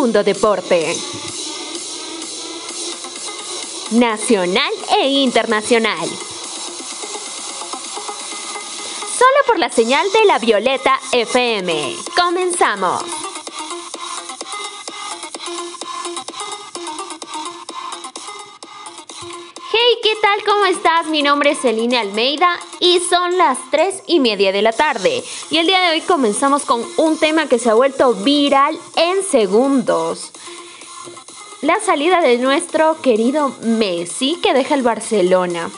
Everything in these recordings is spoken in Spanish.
Mundo Deporte. Nacional e internacional. Solo por la señal de la Violeta FM. Comenzamos. ¿Qué tal? ¿Cómo estás? Mi nombre es Celine Almeida y son las 3 y media de la tarde. Y el día de hoy comenzamos con un tema que se ha vuelto viral en segundos. La salida de nuestro querido Messi que deja el Barcelona.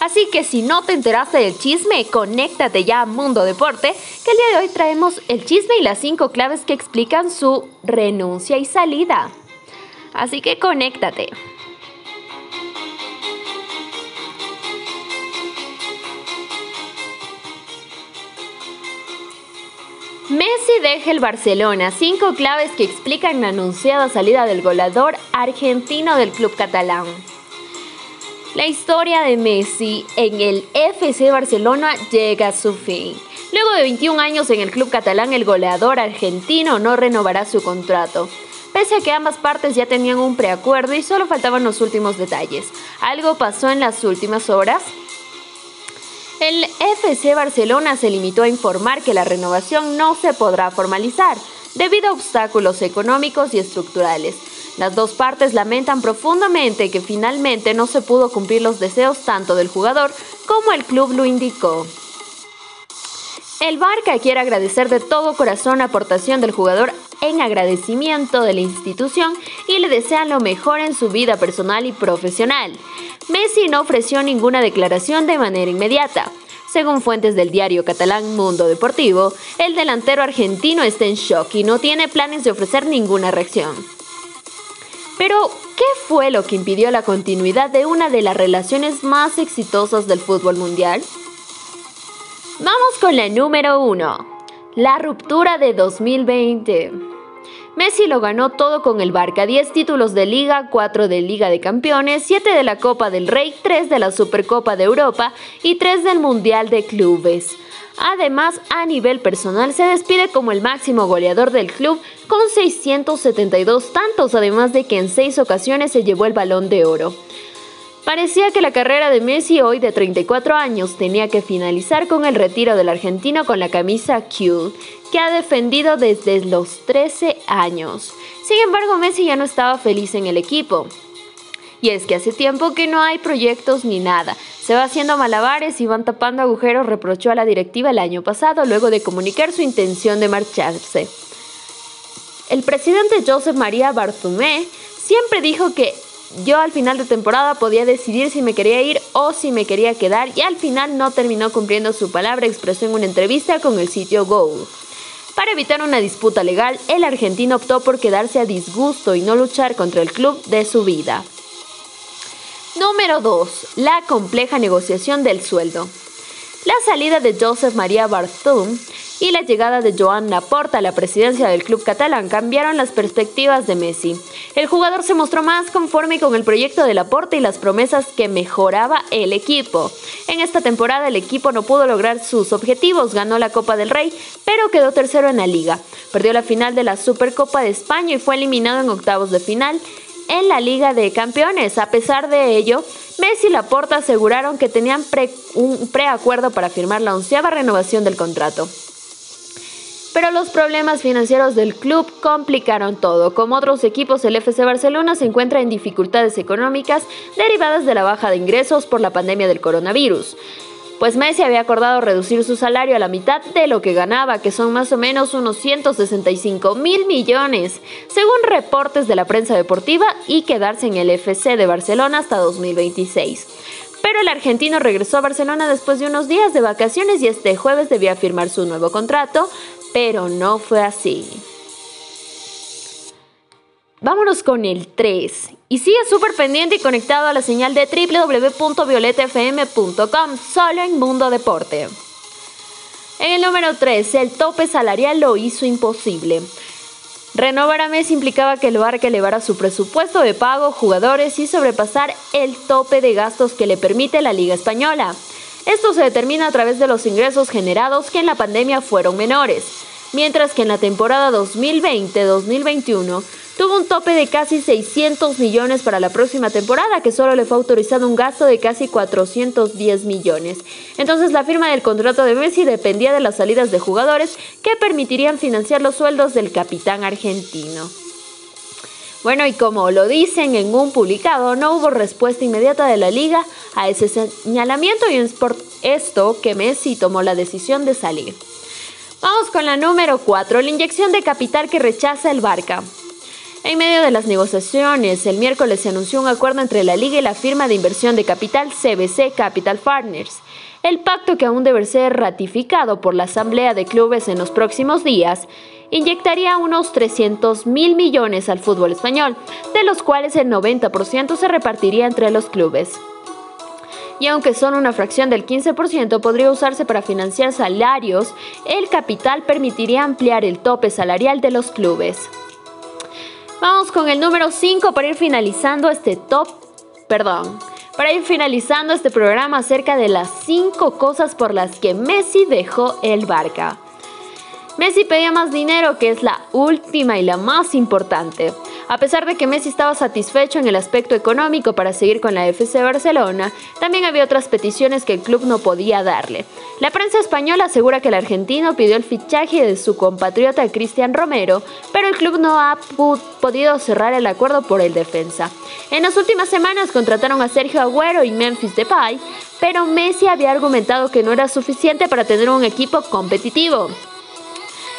Así que si no te enteraste del chisme, conéctate ya a Mundo Deporte, que el día de hoy traemos el chisme y las 5 claves que explican su renuncia y salida. Así que conéctate. Messi deja el Barcelona. Cinco claves que explican la anunciada salida del goleador argentino del club catalán. La historia de Messi en el FC Barcelona llega a su fin. Luego de 21 años en el club catalán, el goleador argentino no renovará su contrato. Pese a que ambas partes ya tenían un preacuerdo y solo faltaban los últimos detalles. Algo pasó en las últimas horas el FC Barcelona se limitó a informar que la renovación no se podrá formalizar debido a obstáculos económicos y estructurales. Las dos partes lamentan profundamente que finalmente no se pudo cumplir los deseos tanto del jugador como el club lo indicó. El Barca quiere agradecer de todo corazón la aportación del jugador en agradecimiento de la institución y le desean lo mejor en su vida personal y profesional. Messi no ofreció ninguna declaración de manera inmediata. Según fuentes del diario catalán Mundo Deportivo, el delantero argentino está en shock y no tiene planes de ofrecer ninguna reacción. Pero, ¿qué fue lo que impidió la continuidad de una de las relaciones más exitosas del fútbol mundial? Con la número 1. La ruptura de 2020. Messi lo ganó todo con el Barca, 10 títulos de liga, 4 de Liga de Campeones, 7 de la Copa del Rey, 3 de la Supercopa de Europa y 3 del Mundial de Clubes. Además, a nivel personal, se despide como el máximo goleador del club con 672 tantos, además de que en 6 ocasiones se llevó el balón de oro. Parecía que la carrera de Messi, hoy de 34 años, tenía que finalizar con el retiro del argentino con la camisa Q, que ha defendido desde los 13 años. Sin embargo, Messi ya no estaba feliz en el equipo. Y es que hace tiempo que no hay proyectos ni nada. Se va haciendo malabares y van tapando agujeros, reprochó a la directiva el año pasado luego de comunicar su intención de marcharse. El presidente Joseph María Bartomé siempre dijo que yo al final de temporada podía decidir si me quería ir o si me quería quedar y al final no terminó cumpliendo su palabra, expresó en una entrevista con el sitio Go. Para evitar una disputa legal, el argentino optó por quedarse a disgusto y no luchar contra el club de su vida. Número 2. La compleja negociación del sueldo. La salida de Joseph María Barthum y la llegada de Joan Laporta a la presidencia del club catalán cambiaron las perspectivas de Messi. El jugador se mostró más conforme con el proyecto de Laporta y las promesas que mejoraba el equipo. En esta temporada el equipo no pudo lograr sus objetivos, ganó la Copa del Rey, pero quedó tercero en la liga. Perdió la final de la Supercopa de España y fue eliminado en octavos de final en la Liga de Campeones. A pesar de ello, Messi y Laporta aseguraron que tenían un preacuerdo para firmar la onceava renovación del contrato pero los problemas financieros del club complicaron todo. Como otros equipos, el FC Barcelona se encuentra en dificultades económicas derivadas de la baja de ingresos por la pandemia del coronavirus. Pues Messi había acordado reducir su salario a la mitad de lo que ganaba, que son más o menos unos 165 mil millones, según reportes de la prensa deportiva, y quedarse en el FC de Barcelona hasta 2026. Pero el argentino regresó a Barcelona después de unos días de vacaciones y este jueves debía firmar su nuevo contrato, pero no fue así. Vámonos con el 3. Y sigue súper pendiente y conectado a la señal de www.violetafm.com, solo en Mundo Deporte. En el número 3, el tope salarial lo hizo imposible. Renovar a Messi implicaba que el Barca elevara su presupuesto de pago, jugadores y sobrepasar el tope de gastos que le permite la Liga Española. Esto se determina a través de los ingresos generados que en la pandemia fueron menores. mientras que en la temporada 2020-2021 tuvo un tope de casi 600 millones para la próxima temporada, que solo le fue autorizado un gasto de casi 410 millones. Entonces la firma del contrato de Messi dependía de las salidas de jugadores que permitirían financiar los sueldos del capitán argentino. Bueno, y como lo dicen en un publicado, no hubo respuesta inmediata de la liga a ese señalamiento y es por esto que Messi tomó la decisión de salir. Vamos con la número 4, la inyección de capital que rechaza el Barca. En medio de las negociaciones, el miércoles se anunció un acuerdo entre la Liga y la firma de inversión de capital CBC Capital Partners. El pacto, que aún debe ser ratificado por la Asamblea de Clubes en los próximos días, inyectaría unos 300 mil millones al fútbol español, de los cuales el 90% se repartiría entre los clubes. Y aunque son una fracción del 15% podría usarse para financiar salarios, el capital permitiría ampliar el tope salarial de los clubes. Vamos con el número 5 para ir finalizando este top, perdón, para ir finalizando este programa acerca de las 5 cosas por las que Messi dejó el Barca. Messi pedía más dinero, que es la última y la más importante. A pesar de que Messi estaba satisfecho en el aspecto económico para seguir con la FC Barcelona, también había otras peticiones que el club no podía darle. La prensa española asegura que el argentino pidió el fichaje de su compatriota Cristian Romero, pero el club no ha podido cerrar el acuerdo por el defensa. En las últimas semanas contrataron a Sergio Agüero y Memphis Depay, pero Messi había argumentado que no era suficiente para tener un equipo competitivo.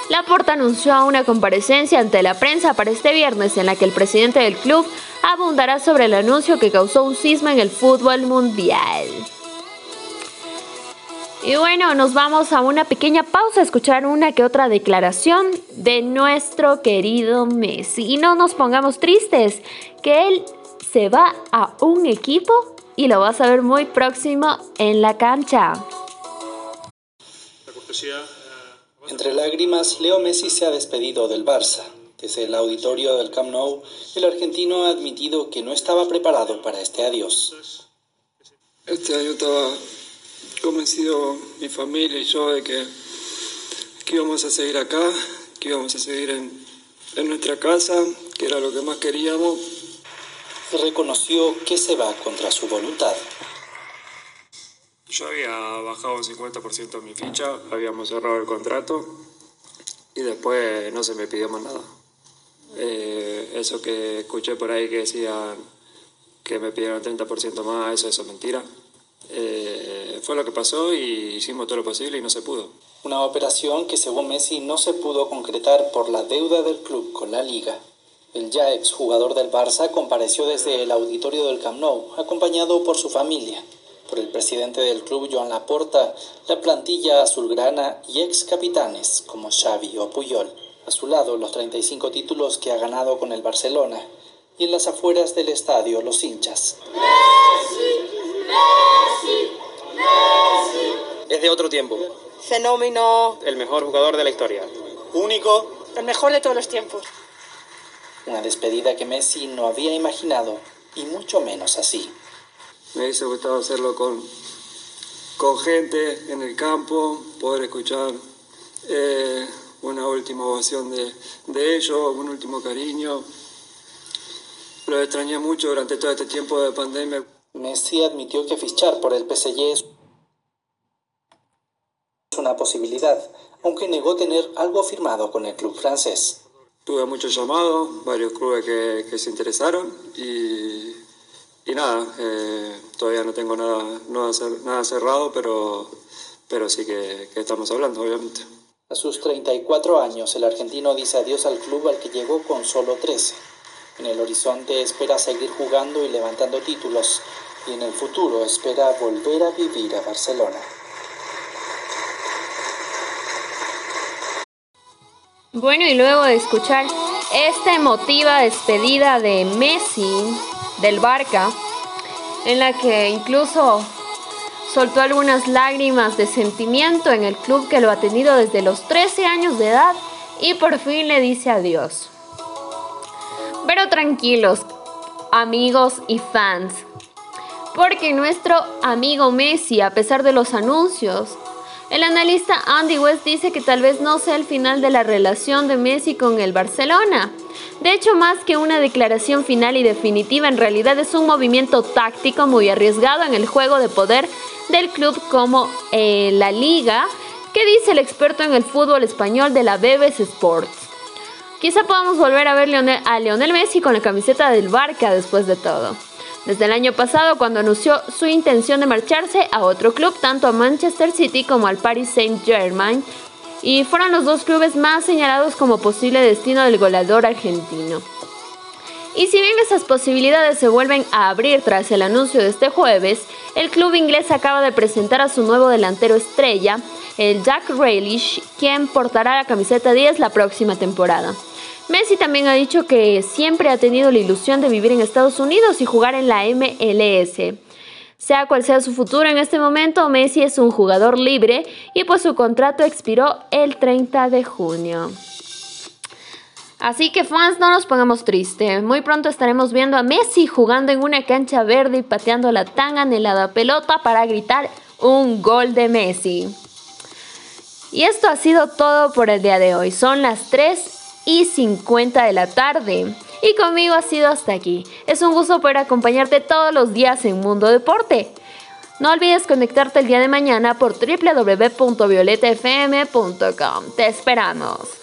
Laporta anunció una comparecencia ante la prensa para este viernes en la que el presidente del club abundará sobre el anuncio que causó un sisma en el fútbol mundial. Y bueno, nos vamos a una pequeña pausa a escuchar una que otra declaración de nuestro querido Messi. Y no nos pongamos tristes, que él se va a un equipo y lo vas a ver muy próximo en la cancha. Entre lágrimas, Leo Messi se ha despedido del Barça. Desde el auditorio del Camp Nou, el argentino ha admitido que no estaba preparado para este adiós. Este año estaba convencido mi familia y yo de que, que íbamos a seguir acá, que íbamos a seguir en, en nuestra casa, que era lo que más queríamos. Reconoció que se va contra su voluntad. Yo había bajado un 50% mi ficha, habíamos cerrado el contrato y después no se me pidió más nada. Eh, eso que escuché por ahí que decían que me pidieron 30% más, eso, eso es mentira. Eh, fue lo que pasó y hicimos todo lo posible y no se pudo. Una operación que según Messi no se pudo concretar por la deuda del club con la liga. El ya exjugador del Barça compareció desde el auditorio del Camp Nou, acompañado por su familia por el presidente del club Joan Laporta, la plantilla azulgrana y ex capitanes como Xavi o Puyol. A su lado los 35 títulos que ha ganado con el Barcelona y en las afueras del estadio los hinchas. Messi, Messi, Messi. Es de otro tiempo. Fenómeno. El mejor jugador de la historia. Único. El mejor de todos los tiempos. Una despedida que Messi no había imaginado y mucho menos así me hubiese gustado hacerlo con, con gente en el campo, poder escuchar eh, una última ovación de, de ellos, un último cariño. Lo extrañé mucho durante todo este tiempo de pandemia. Messi admitió que fichar por el PSG es una posibilidad, aunque negó tener algo firmado con el club francés. Tuve muchos llamados, varios clubes que, que se interesaron y y nada, eh, todavía no tengo nada, nada cerrado, pero, pero sí que, que estamos hablando, obviamente. A sus 34 años, el argentino dice adiós al club al que llegó con solo 13. En el horizonte espera seguir jugando y levantando títulos, y en el futuro espera volver a vivir a Barcelona. Bueno, y luego de escuchar esta emotiva despedida de Messi, del Barca, en la que incluso soltó algunas lágrimas de sentimiento en el club que lo ha tenido desde los 13 años de edad y por fin le dice adiós. Pero tranquilos, amigos y fans, porque nuestro amigo Messi, a pesar de los anuncios, El analista Andy West dice que tal vez no sea el final de la relación de Messi con el Barcelona. De hecho, más que una declaración final y definitiva, en realidad es un movimiento táctico muy arriesgado en el juego de poder del club como eh, la liga, que dice el experto en el fútbol español de la BBC Sports. Quizá podamos volver a ver a Lionel Messi con la camiseta del Barca después de todo desde el año pasado cuando anunció su intención de marcharse a otro club, tanto a Manchester City como al Paris Saint-Germain, y fueron los dos clubes más señalados como posible destino del goleador argentino. Y si bien esas posibilidades se vuelven a abrir tras el anuncio de este jueves, el club inglés acaba de presentar a su nuevo delantero estrella, el Jack Grealish, quien portará la camiseta 10 la próxima temporada. Messi también ha dicho que siempre ha tenido la ilusión de vivir en Estados Unidos y jugar en la MLS. Sea cual sea su futuro en este momento, Messi es un jugador libre y pues su contrato expiró el 30 de junio. Así que fans, no nos pongamos tristes. Muy pronto estaremos viendo a Messi jugando en una cancha verde y pateando la tan anhelada pelota para gritar un gol de Messi. Y esto ha sido todo por el día de hoy. Son las 3 y 50 de la tarde. Y conmigo ha sido hasta aquí. Es un gusto poder acompañarte todos los días en Mundo Deporte. No olvides conectarte el día de mañana por www.violetafm.com. Te esperamos.